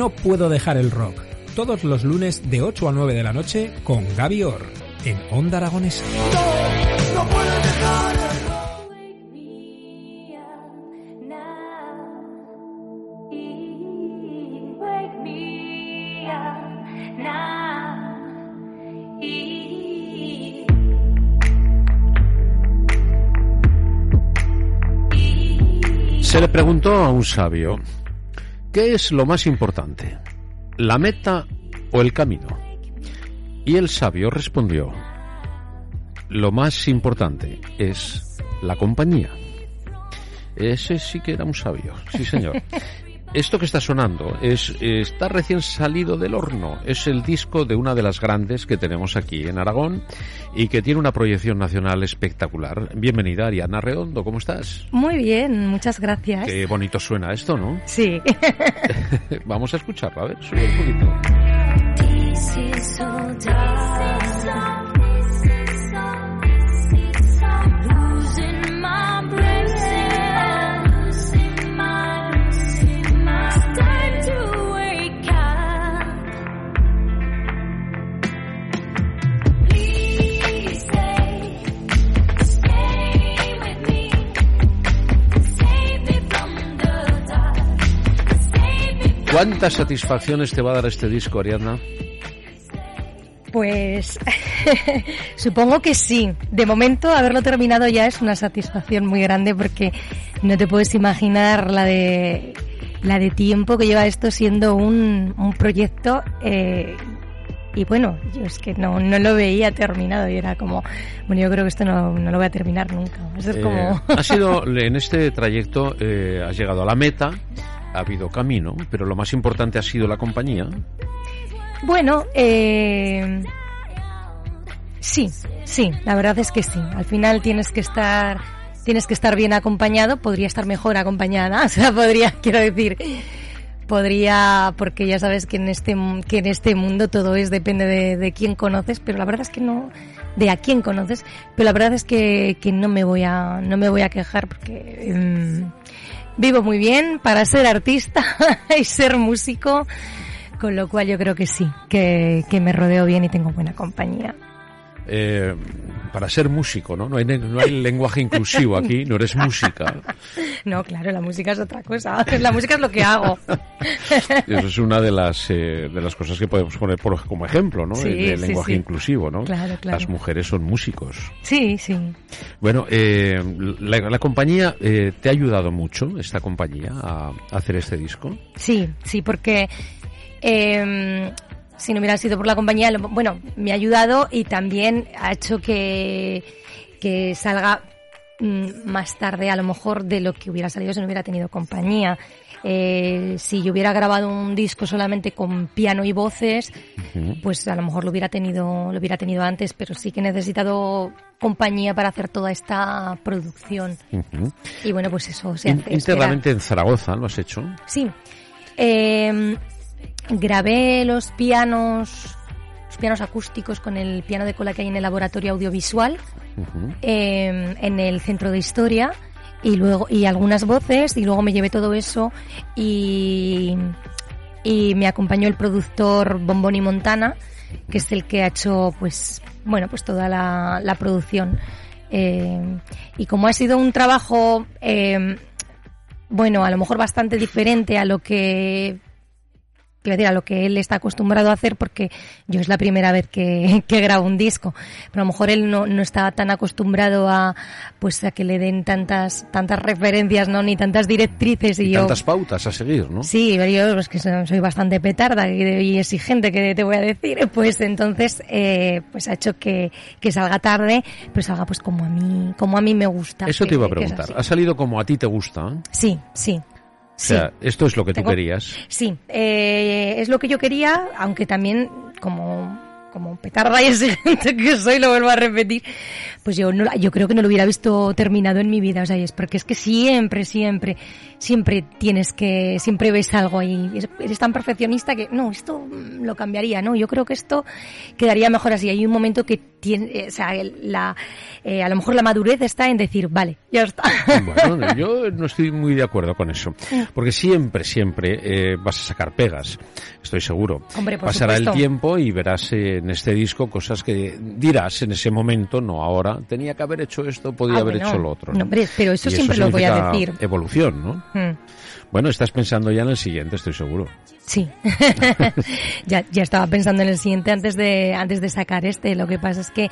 No puedo dejar el rock. Todos los lunes de 8 a 9 de la noche con Gaby Orr en Onda Aragonesa. Se le preguntó a un sabio, ¿qué es lo más importante? ¿La meta o el camino? Y el sabio respondió, lo más importante es la compañía. Ese sí que era un sabio, sí señor. Esto que está sonando es está recién salido del horno. Es el disco de una de las grandes que tenemos aquí en Aragón y que tiene una proyección nacional espectacular. Bienvenida, Ariana Redondo, ¿cómo estás? Muy bien, muchas gracias. Qué bonito suena esto, ¿no? Sí. Vamos a escucharlo, a ver, sube un poquito. ¿Cuántas satisfacciones te va a dar este disco, Ariadna? Pues supongo que sí. De momento, haberlo terminado ya es una satisfacción muy grande porque no te puedes imaginar la de la de tiempo que lleva esto siendo un, un proyecto eh, y bueno, yo es que no, no lo veía terminado y era como, bueno, yo creo que esto no, no lo voy a terminar nunca. Eh, como... ha sido, en este trayecto, eh, has llegado a la meta, ha habido camino, pero lo más importante ha sido la compañía. Bueno, eh, sí, sí, la verdad es que sí. Al final tienes que estar, tienes que estar bien acompañado. Podría estar mejor acompañada, o sea, podría, quiero decir, podría, porque ya sabes que en este, que en este mundo todo es depende de, quién conoces, pero la verdad es que no, de a quién conoces, pero la verdad es que, que no me voy a, no me voy a quejar porque. Em, vivo muy bien para ser artista y ser músico, con lo cual yo creo que sí, que, que me rodeo bien y tengo buena compañía. Eh, para ser músico, ¿no? No hay, no hay lenguaje inclusivo aquí, no eres música. No, claro, la música es otra cosa. La música es lo que hago. Eso es una de las eh, de las cosas que podemos poner por, como ejemplo, ¿no? el, lenguaje inclusivo, ¿no? Claro, claro. Las mujeres son músicos. Sí, sí. Bueno, eh, la, compañía eh, te ha ayudado mucho, esta compañía, a, hacer este disco. Sí, sí, porque eh, si no hubiera sido por la compañía, bueno, me ha ayudado y también ha hecho que, que salga mm, más tarde a lo mejor de lo que hubiera salido si no hubiera tenido compañía. Eh, si yo hubiera grabado un disco solamente con piano y voces, pues a lo mejor lo hubiera tenido, lo hubiera tenido antes, pero sí que he necesitado compañía para hacer toda esta producción. Y bueno, pues eso se hace. Íntegramente en Zaragoza lo has hecho. Sí. Eh, grabé los pianos los pianos acústicos con el piano de cola que hay en el laboratorio audiovisual em, en el centro de historia y luego y algunas voces y luego me llevé todo eso y y me acompañó el productor Bomboni Montana que es el que ha hecho pues bueno pues toda la, la producción. Em, y como ha sido un trabajo em, bueno a lo mejor bastante diferente a lo que quiero decir, a lo que él está acostumbrado a hacer porque yo es la primera vez que, que grabo un disco. Pero a lo mejor él no, no está tan acostumbrado a, pues, a que le den tantas, tantas referencias, ¿no? Ni tantas directrices y, y yo... tantas pautas a seguir, ¿no? Sí, pero yo es que soy bastante petarda y exigente, que te voy a decir. Pues entonces, eh, pues ha hecho que, que salga tarde, pero salga pues como a mí, como a mí me gusta. Eso te iba a preguntar. ¿Ha salido como a ti te gusta? Sí, sí. O sea, esto es lo que tú querías. Sí, eh, es lo que yo quería, aunque también como como petarda y exigente que soy, lo vuelvo a repetir, pues yo no, yo creo que no lo hubiera visto terminado en mi vida, o sea, es porque es que siempre, siempre, siempre tienes que, siempre ves algo ahí, eres tan perfeccionista que, no, esto lo cambiaría, ¿no? Yo creo que esto quedaría mejor así. Hay un momento que tiene, eh, o sea, la, eh, a lo mejor la madurez está en decir, vale, ya está. Bueno, yo no estoy muy de acuerdo con eso, porque siempre, siempre eh, vas a sacar pegas, estoy seguro. Hombre, por Pasará supuesto. el tiempo y verás eh, en este disco cosas que dirás en ese momento, no ahora, tenía que haber hecho esto, podía Ah, haber bueno. hecho lo otro. No, pero eso Y siempre lo voy a decir. Evolución, ¿no? Mm. Bueno, estás pensando ya en el siguiente, estoy seguro. Sí, ya, ya estaba pensando en el siguiente antes de, antes de sacar este. Lo que pasa es que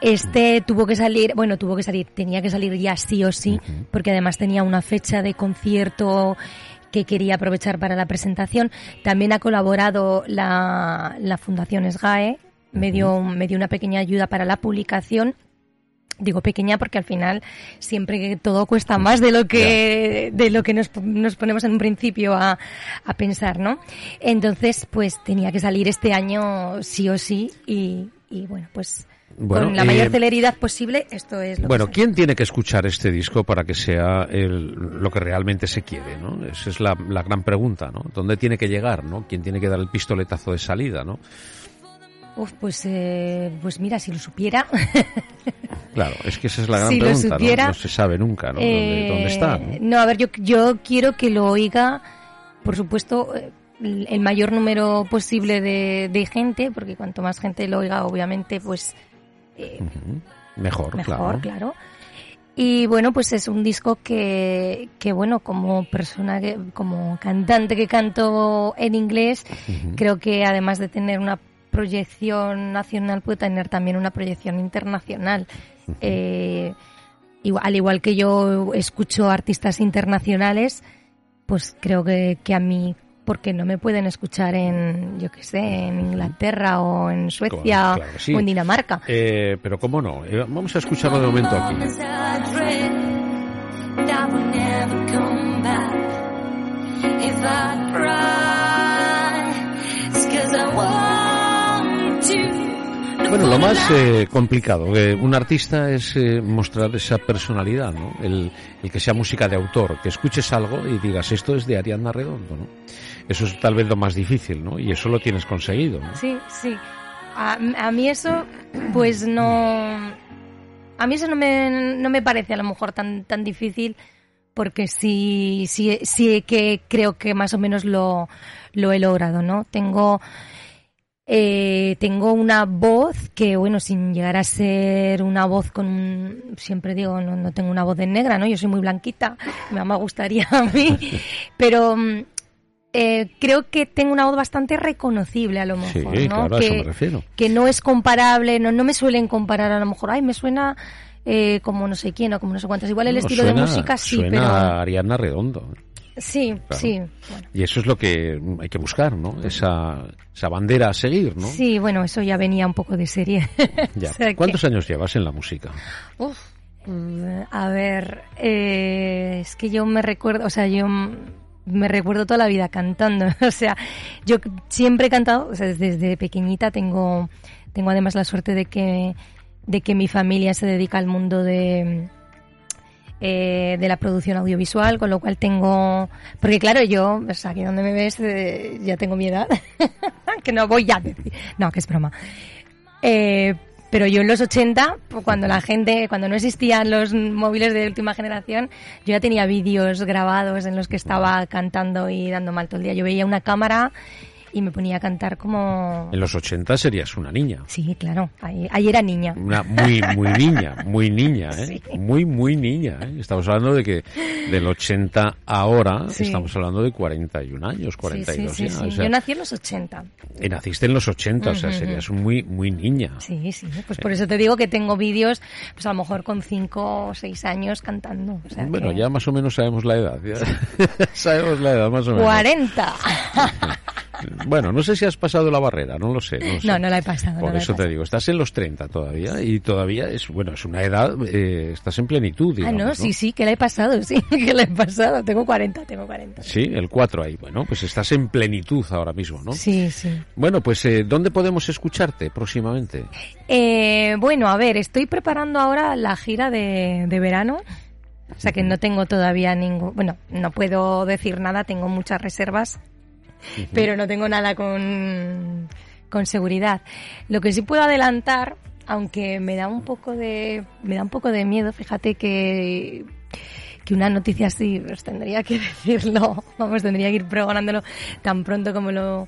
este tuvo que salir, bueno, tuvo que salir, tenía que salir ya sí o sí, porque además tenía una fecha de concierto que quería aprovechar para la presentación. También ha colaborado la, la Fundación SGAE, me dio, me dio una pequeña ayuda para la publicación. Digo pequeña porque al final siempre que todo cuesta más de lo que de lo que nos, nos ponemos en un principio a, a pensar, ¿no? Entonces, pues tenía que salir este año sí o sí y, y bueno, pues Bueno, con la mayor eh, celeridad posible, esto es lo Bueno, que ¿quién tiene que escuchar este disco para que sea el- lo que realmente se quiere? ¿no? Esa es la, la gran pregunta, ¿no? ¿Dónde tiene que llegar? ¿no? ¿Quién tiene que dar el pistoletazo de salida? ¿no? Uf, pues, eh, pues mira, si lo supiera. Claro, es que esa es la gran Si pregunta, ¿no? supiera, No se sabe nunca, ¿no? eh, ¿Dónde, dónde está? ¿no? No, a ver, yo, yo quiero que lo oiga, por supuesto, eh, el mayor número posible de, de gente, porque cuanto más gente lo oiga, obviamente, pues eh, Mejor, mejor, claro. claro. Y bueno, pues es un disco que, que bueno, como persona, que, como cantante que canto en inglés, creo que además de tener una proyección nacional, puede tener también una proyección internacional. Eh, igual- al igual que yo escucho artistas internacionales, pues creo que, que a mí, porque no me pueden escuchar en, yo qué sé, en Inglaterra o en Suecia claro que sí. o en Dinamarca. Eh, pero cómo no, Eh, vamos a escucharlo de momento aquí. Bueno, lo más eh, complicado de un artista es eh, mostrar esa personalidad, ¿no? El, el que sea música de autor, que escuches algo y digas, esto es de Ariadna Redondo, ¿no? Eso es tal vez lo más difícil, ¿no? Y eso lo tienes conseguido, ¿no? Sí, sí. A, a mí eso, pues no. A mí eso no me, no me parece a lo mejor tan, tan difícil, porque sí, sí, sí que creo que más o menos lo, lo he logrado, ¿no? Tengo. Eh, tengo una voz que, bueno, sin llegar a ser una voz con un- siempre digo, no, no tengo una voz de negra, ¿no? Yo soy muy blanquita, me me gustaría a mí, pero eh, creo que tengo una voz bastante reconocible a lo Sí, mejor, ¿no? claro, a que, eso me refiero. que no es comparable, no, no me suelen comparar a lo mejor, ay, me suena eh, como no sé quién o como no sé cuántas. Igual el No, estilo de música sí, suena pero a Ariadna Redondo. sí, sí. Bueno. Y eso es lo que hay que buscar, ¿no? Esa, esa bandera a seguir, ¿no? Sí, bueno, eso ya venía un poco de serie. Ya. O sea que- ¿Cuántos años llevas en la música? Uf, mm, a ver, eh, es que yo me recuerdo, o sea, yo me recuerdo toda la vida cantando. O sea, yo siempre he cantado, o sea, desde, desde pequeñita tengo, tengo además la suerte de que, de que mi familia se dedica al mundo de, eh, de la producción audiovisual, con lo cual tengo, porque claro, yo, o sea, aquí donde me ves, eh, ya tengo mi edad, que no voy a decir, no, que es broma. Eh, pero yo en los 80, pues, cuando la gente, cuando no existían los móviles de última generación, yo ya tenía vídeos grabados en los que estaba cantando y dando mal todo el día. Yo veía una cámara y me ponía a cantar como... En los 80 serías una niña. Sí, claro, ahí, ahí era niña. Una muy, muy niña, muy niña, ¿eh? Sí. Muy, muy niña, ¿eh? Estamos hablando de que del 80 ahora Sí. estamos hablando de 41 años, Sí, 42 sí, sí. o sea, Yo nací en los 80. y naciste en los 80, o sea, serías muy, muy niña. Sí, sí, pues por eso te digo que tengo vídeos, pues a lo mejor con 5 o 6 años cantando. O sea Bueno, que- ya más o menos sabemos la edad. ya. sabemos la edad, más o menos. 40. Bueno, no sé si has pasado la barrera, no lo sé. No, lo sé. No, no la he pasado. Por no la he eso te digo, estás en los 30 todavía y todavía es, bueno, es una edad, eh, estás en plenitud, Ah, no, sí, sí, que la he pasado, sí, que la he pasado. Tengo 40, tengo 40. Sí, el 4 ahí. Bueno, pues estás en plenitud ahora mismo, ¿no? Sí, sí. Bueno, pues eh, ¿dónde podemos escucharte próximamente? Eh, bueno, a ver, estoy preparando ahora la gira de, de verano. O sea que no tengo todavía ningún... Bueno, no puedo decir nada, tengo muchas reservas, pero no tengo nada con, con seguridad. Lo que sí puedo adelantar, aunque me da un poco de, me da un poco de miedo, fíjate que que una noticia así, pues tendría que decirlo, vamos, tendría que ir pregonándolo tan pronto como lo,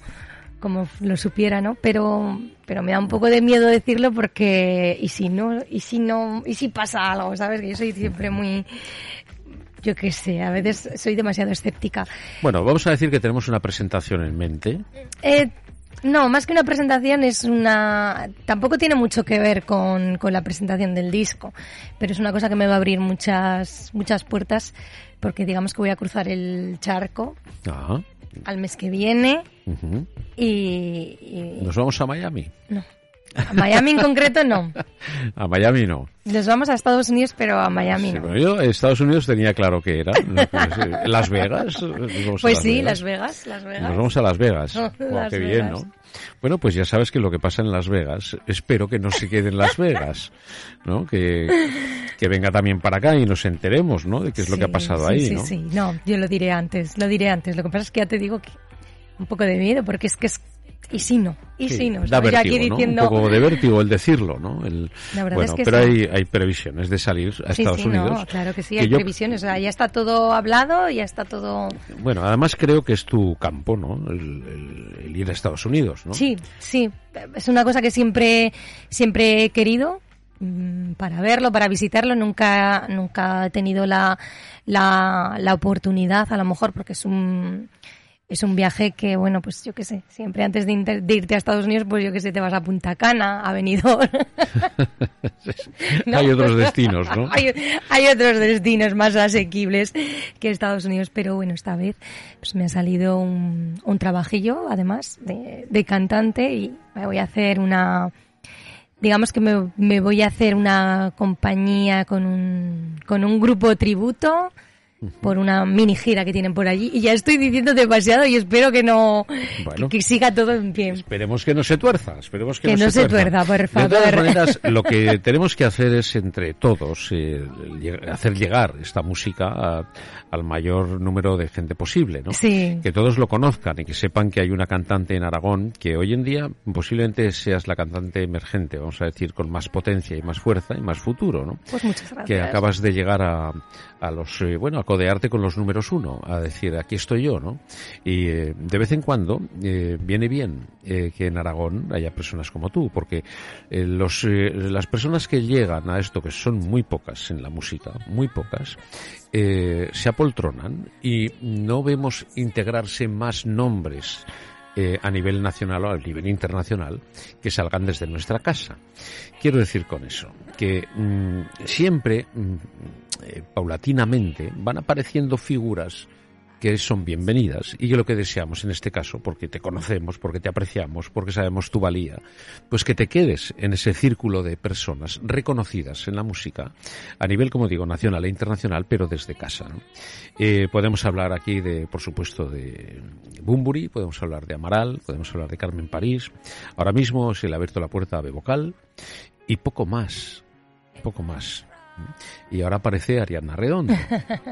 como lo supiera, ¿no? Pero, pero me da un poco de miedo decirlo porque, y si no, y si no, y si pasa algo, ¿sabes? Que yo soy siempre muy, yo qué sé, a veces soy demasiado escéptica. Bueno, vamos a decir que tenemos una presentación en mente. Eh, no, más que una presentación es una... Tampoco tiene mucho que ver con, con la presentación del disco, pero es una cosa que me va a abrir muchas, muchas puertas porque digamos que voy a cruzar el charco Ajá. al mes que viene y- Nos vamos a Miami. no. A Miami en concreto no. A Miami no. Nos vamos a Estados Unidos, pero a Miami Sí, no. yo Estados Unidos tenía claro que era. Pues, eh, Las Vegas. a Pues Las sí, Vegas. Las Vegas, Las Vegas. Nos vamos a Las Vegas. Oh, Las qué bien. ¿no? Bueno, pues ya sabes que lo que pasa en Las Vegas, espero que no se quede en Las Vegas, ¿no? Que, que venga también para acá y nos enteremos, ¿no? De qué es lo que ha Sí, pasado sí, ahí, sí, ¿no? Sí, no, yo lo diré antes, lo diré antes. Lo que pasa es que ya te digo que un poco de miedo, porque es que es... Y si no, y Sí, si no. da vértigo, aquí ¿no? diciendo... Un poco de vértigo el decirlo, ¿no? El, La verdad bueno, es que pero sí. hay, hay previsiones de salir a Sí, Estados Unidos. no, claro que sí, que hay yo- previsiones. O sea, ya está todo hablado, ya está todo... Bueno, además creo que es tu campo, ¿no? El, el- el ir a Estados Unidos, ¿no? Sí, sí. Es una cosa que siempre, siempre he querido mm, para verlo, para visitarlo. Nunca, nunca he tenido la, la, la oportunidad, a lo mejor, porque es un, es un viaje que, bueno, pues yo qué sé, siempre antes de, inter- de irte a Estados Unidos, pues yo qué sé, te vas a Punta Cana, a Benidorm. ¿no? Hay otros destinos, ¿no? hay, hay otros destinos más asequibles que Estados Unidos, pero bueno, esta vez pues me ha salido un, un trabajillo, además, de, de cantante y me voy a hacer una... Digamos que me, me voy a hacer una compañía con un, con un grupo tributo por una mini gira que tienen por allí y ya estoy diciendo demasiado y espero que no Bueno. que, que siga todo en pie. Esperemos que no se tuerza, esperemos que, Que no se tuerza, por De favor. todas maneras, lo que tenemos que hacer es entre todos eh, hacer llegar esta música a- al mayor número de gente posible, ¿no? Sí. Que todos lo conozcan y que sepan que hay una cantante en Aragón que hoy en día posiblemente seas la cantante emergente, vamos a decir, con más potencia y más fuerza y más futuro, ¿no? Pues muchas gracias. que acabas de llegar a, a los eh, bueno a codearte con los números uno a decir aquí estoy yo no y eh, de vez en cuando eh, viene bien eh, que en Aragón haya personas como tú porque los las personas que llegan a esto que son muy pocas en la música muy pocas se apoltronan y no vemos integrarse más nombres a nivel nacional o a nivel internacional que salgan desde nuestra casa. Quiero decir con eso que mm, siempre, mm, eh, paulatinamente, van apareciendo figuras que son bienvenidas y que lo que deseamos en este caso, porque te conocemos, porque te apreciamos, porque sabemos tu valía, pues que te quedes en ese círculo de personas reconocidas en la música a nivel, como digo, nacional e internacional, pero desde casa. Eh, podemos hablar aquí de, por supuesto, de Bumburi, podemos hablar de Amaral, podemos hablar de Carmen París. Ahora mismo se le ha abierto la puerta a Bevocal y poco más, poco más. Y ahora aparece Ariana Redondo.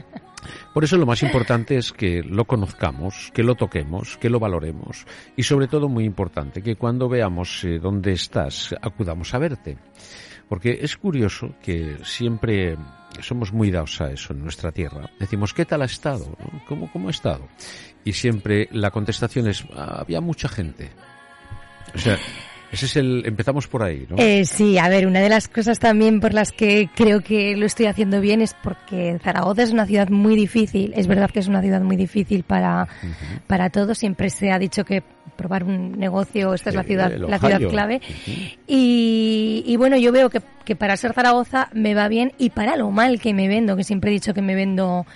Por eso lo más importante es que lo conozcamos, que lo toquemos, que lo valoremos y sobre todo muy importante que cuando veamos eh, dónde estás acudamos a verte. Porque es curioso que siempre somos muy dados a eso en nuestra tierra. Decimos, ¿qué tal ha estado? ¿No? ¿Cómo, ¿Cómo ha estado? Y siempre la contestación es, "Ah, había mucha gente. O sea, ese es el, empezamos por ahí, ¿no? Eh, sí, a ver, una de las cosas también por las que creo que lo estoy haciendo bien es porque Zaragoza es una ciudad muy difícil. Es verdad que es una ciudad muy difícil para, para todos. Siempre se ha dicho que probar un negocio, esta es la ciudad, la ciudad clave. Y, y bueno, yo veo que, que para ser Zaragoza me va bien y para lo mal que me vendo, que siempre he dicho que me vendo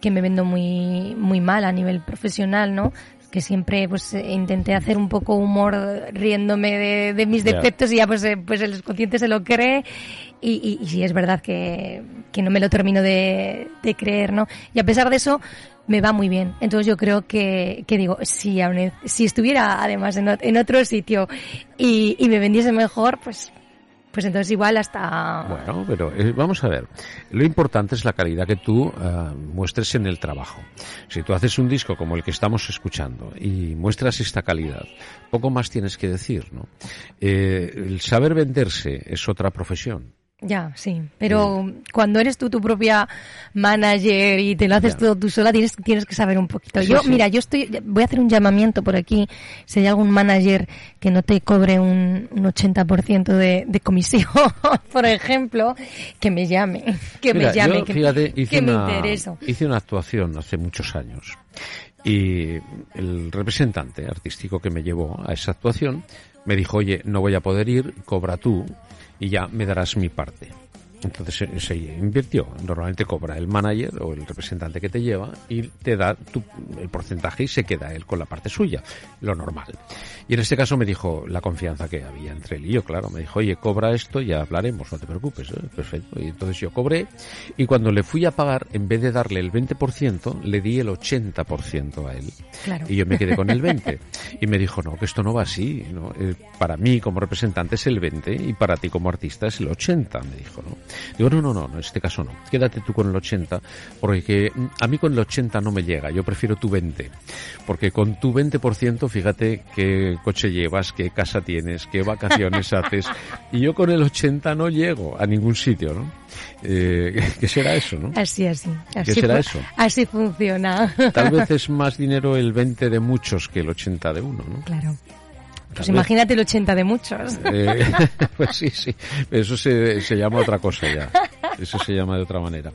que me vendo muy muy mal a nivel profesional, ¿no? Que siempre pues intenté hacer un poco humor riéndome de, de mis defectos y ya pues, eh, pues el consciente se lo cree y, y, y sí es verdad que, que no me lo termino de, de creer, ¿no? Y a pesar de eso me va muy bien. Entonces yo creo que, que digo, si, aún- si estuviera además en, en otro sitio y, y me vendiese mejor, pues, pues entonces igual hasta... Bueno, pero eh, vamos a ver. Lo importante es la calidad que tú ah, muestres en el trabajo. Si tú haces un disco como el que estamos escuchando y muestras esta calidad, poco más tienes que decir, ¿no? Eh, el saber venderse es otra profesión. Ya, sí. Pero cuando eres tú tu propia manager y te lo haces Ya. todo tú sola, tienes, tienes que saber un poquito. Sí, yo, sí. mira, yo estoy, voy a hacer un llamamiento por aquí. Si hay algún manager que no te cobre un, un 80% de, de comisión, por ejemplo, que me llame. Que Mira, me llame. yo, que, fíjate, hice que me intereso. hice una actuación hace muchos años y el representante artístico que me llevó a esa actuación me dijo, oye, no voy a poder ir, cobra tú y ya me darás mi parte. Entonces se, se invirtió. Normalmente cobra el manager o el representante que te lleva y te da tu- el porcentaje y se queda él con la parte suya, lo normal. Y en este caso me dijo la confianza que había entre él y yo, claro. Me dijo, oye, cobra esto, ya hablaremos, no te preocupes. ¿eh? Perfecto. Y entonces yo cobré y cuando le fui a pagar, en vez de darle el 20%, le di el 80% a él. Claro. Y yo me quedé con el 20. Y me dijo, no, que esto no va así. ¿no? Eh, para mí como representante es el 20 y para ti como artista es el 80, me dijo. ¿no? Digo, no, no, no, en este caso no. Quédate tú con el 80 porque que, a mí con el 80 no me llega. Yo prefiero tu 20. Porque con tu 20%, fíjate qué coche llevas, qué casa tienes, qué vacaciones haces. Y yo con el 80 no llego a ningún sitio, ¿no? Eh, ¿Qué será eso, no? Así, así. así será fu- eso? Así funciona. Tal vez es más dinero el 20 de muchos que el 80 de uno, ¿no? Claro. Pues imagínate el 80 de muchos. Eh, pues sí, sí. Eso se, se llama otra cosa ya. Eso se llama de otra manera.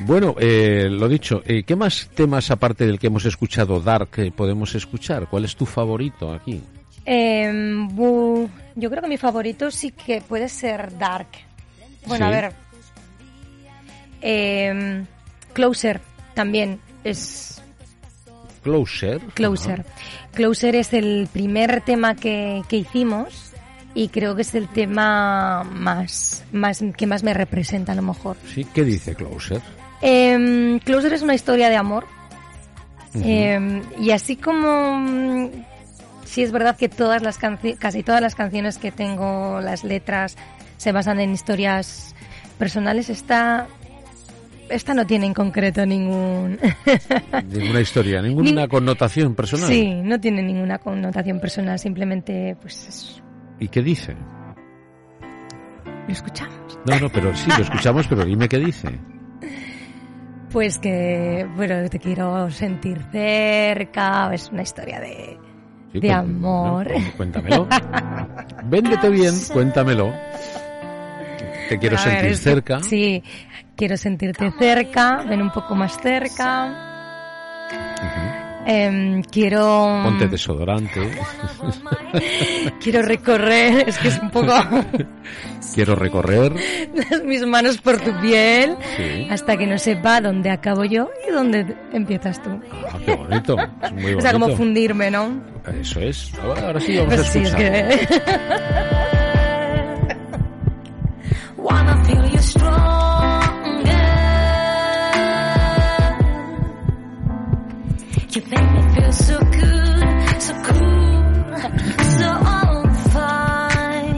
Bueno, eh, lo dicho, eh, ¿qué más temas aparte del que hemos escuchado Dark podemos escuchar? ¿Cuál es tu favorito aquí? Em, bu- yo creo que mi favorito sí que puede ser Dark. Bueno, Sí. a ver. Em, Closer también es Closer. Closer. Closer es el primer tema que, que hicimos y creo que es el tema más, más que más me representa a lo mejor. Sí, ¿qué dice Closer? Em, Closer es una historia de amor. Eh, y así como mm, sí es verdad que todas las casi todas las canciones que tengo, las letras se basan en historias personales, esta esta no tiene en concreto ningún Ninguna historia, ninguna Nin- connotación personal. Sí, no tiene ninguna connotación personal, simplemente pues es- ¿Y qué dice? lo escuchamos. No, no, pero sí, lo escuchamos, pero dime qué dice. Pues que bueno, te quiero sentir cerca, es una historia de Sí, De amor. no, cuéntamelo. Véndete bien, cuéntamelo. Te quiero ver, sentir que- cerca. Sí, quiero sentirte cerca, ven un poco más cerca. Em, quiero Ponte desodorante. quiero recorrer, es que es un poco Quiero recorrer. mis manos por tu piel Sí. hasta que no sepa dónde acabo yo y dónde empiezas tú. Ah, qué bonito. Es muy bonito. O sea, como fundirme, ¿no? Eso es. Ahora, ahora sí vamos Pues a sí, es que Wanna feel you stronger.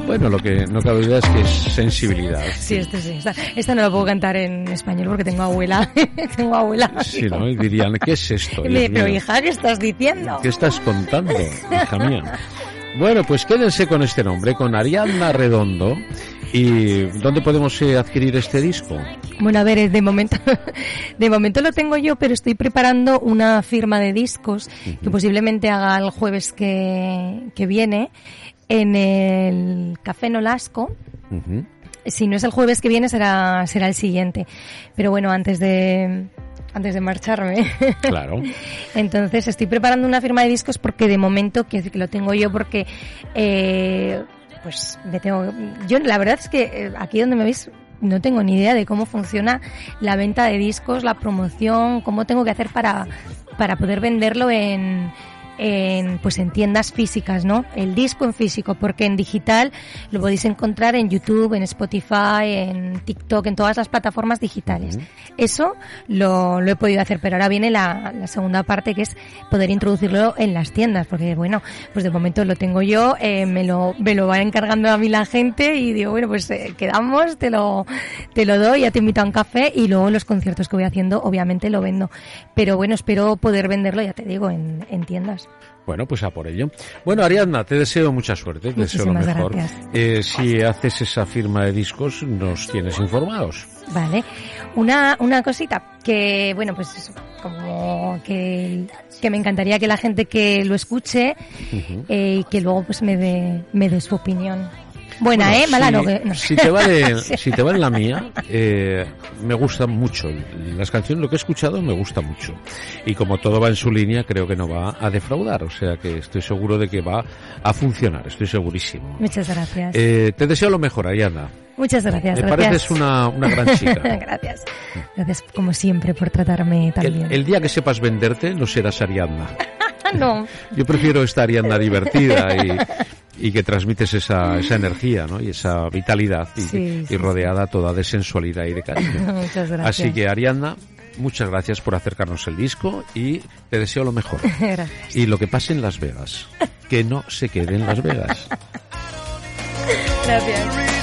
Bueno, lo que no cabe duda es que es sensibilidad. Sí, este sí. Esta, esta no la puedo cantar en español porque tengo abuela. tengo abuela. Sí, ¿no? Y dirían, ¿qué es esto? Dios pero mío? hija, ¿qué estás diciendo? ¿Qué estás contando, hija mía? Bueno, pues quédense con este nombre, con Ariadna Redondo. ¿Y dónde podemos eh, adquirir este disco? Bueno, a ver, de momento, de momento lo tengo yo, pero estoy preparando una firma de discos que posiblemente haga el jueves que, que viene en el Café Nolasco. Si no es el jueves que viene, será, será el siguiente. Pero bueno, antes de, antes de marcharme. Claro. Entonces estoy preparando una firma de discos porque de momento, que lo tengo yo porque, eh, pues me tengo, yo la verdad es que eh, aquí donde me veis no tengo ni idea de cómo funciona la venta de discos, la promoción, cómo tengo que hacer para, para poder venderlo en, en, pues en tiendas físicas, ¿no? El disco en físico, porque en digital lo podéis encontrar en YouTube, en Spotify, en TikTok, en todas las plataformas digitales. Eso lo, lo he podido hacer, pero ahora viene la, la segunda parte que es poder introducirlo en las tiendas, porque bueno, pues de momento lo tengo yo, eh, me lo, me lo va encargando a mí la gente y digo, bueno, pues eh, quedamos, te lo, te lo doy, ya te invito a un café y luego los conciertos que voy haciendo, obviamente lo vendo. Pero bueno, espero poder venderlo, ya te digo, en, en tiendas. Bueno, pues a por ello. Bueno, Ariadna, te deseo mucha suerte, te deseo lo mejor. Eh, si haces esa firma de discos, nos tienes informados. Vale. Una, una cosita que, bueno, pues eso, como que, que me encantaría que la gente que lo escuche eh, y que luego pues me dé, me dé su opinión. Buena, Bueno, ¿eh? Mala si, no, que- no. si te vale, si te vale la mía, eh, me gusta mucho. Las canciones, lo que he escuchado, me gusta mucho. Y como todo va en su línea, creo que no va a defraudar. O sea que estoy seguro de que va a funcionar. Estoy segurísimo. Muchas gracias. Eh, te deseo lo mejor, Ariana. Muchas gracias. Me gracias. pareces una, una gran chica. gracias. Gracias, como siempre, por tratarme tan El, bien. el día que sepas venderte, no serás Ariadna. No. Yo prefiero esta Ariadna divertida y, y que transmites esa, esa energía ¿no? y esa vitalidad y, Sí, sí, y rodeada toda de sensualidad y de cariño. Muchas gracias. Así que Ariadna, muchas gracias por acercarnos el disco y te deseo lo mejor. Gracias. Y lo que pase en Las Vegas, que no se quede en Las Vegas. Gracias.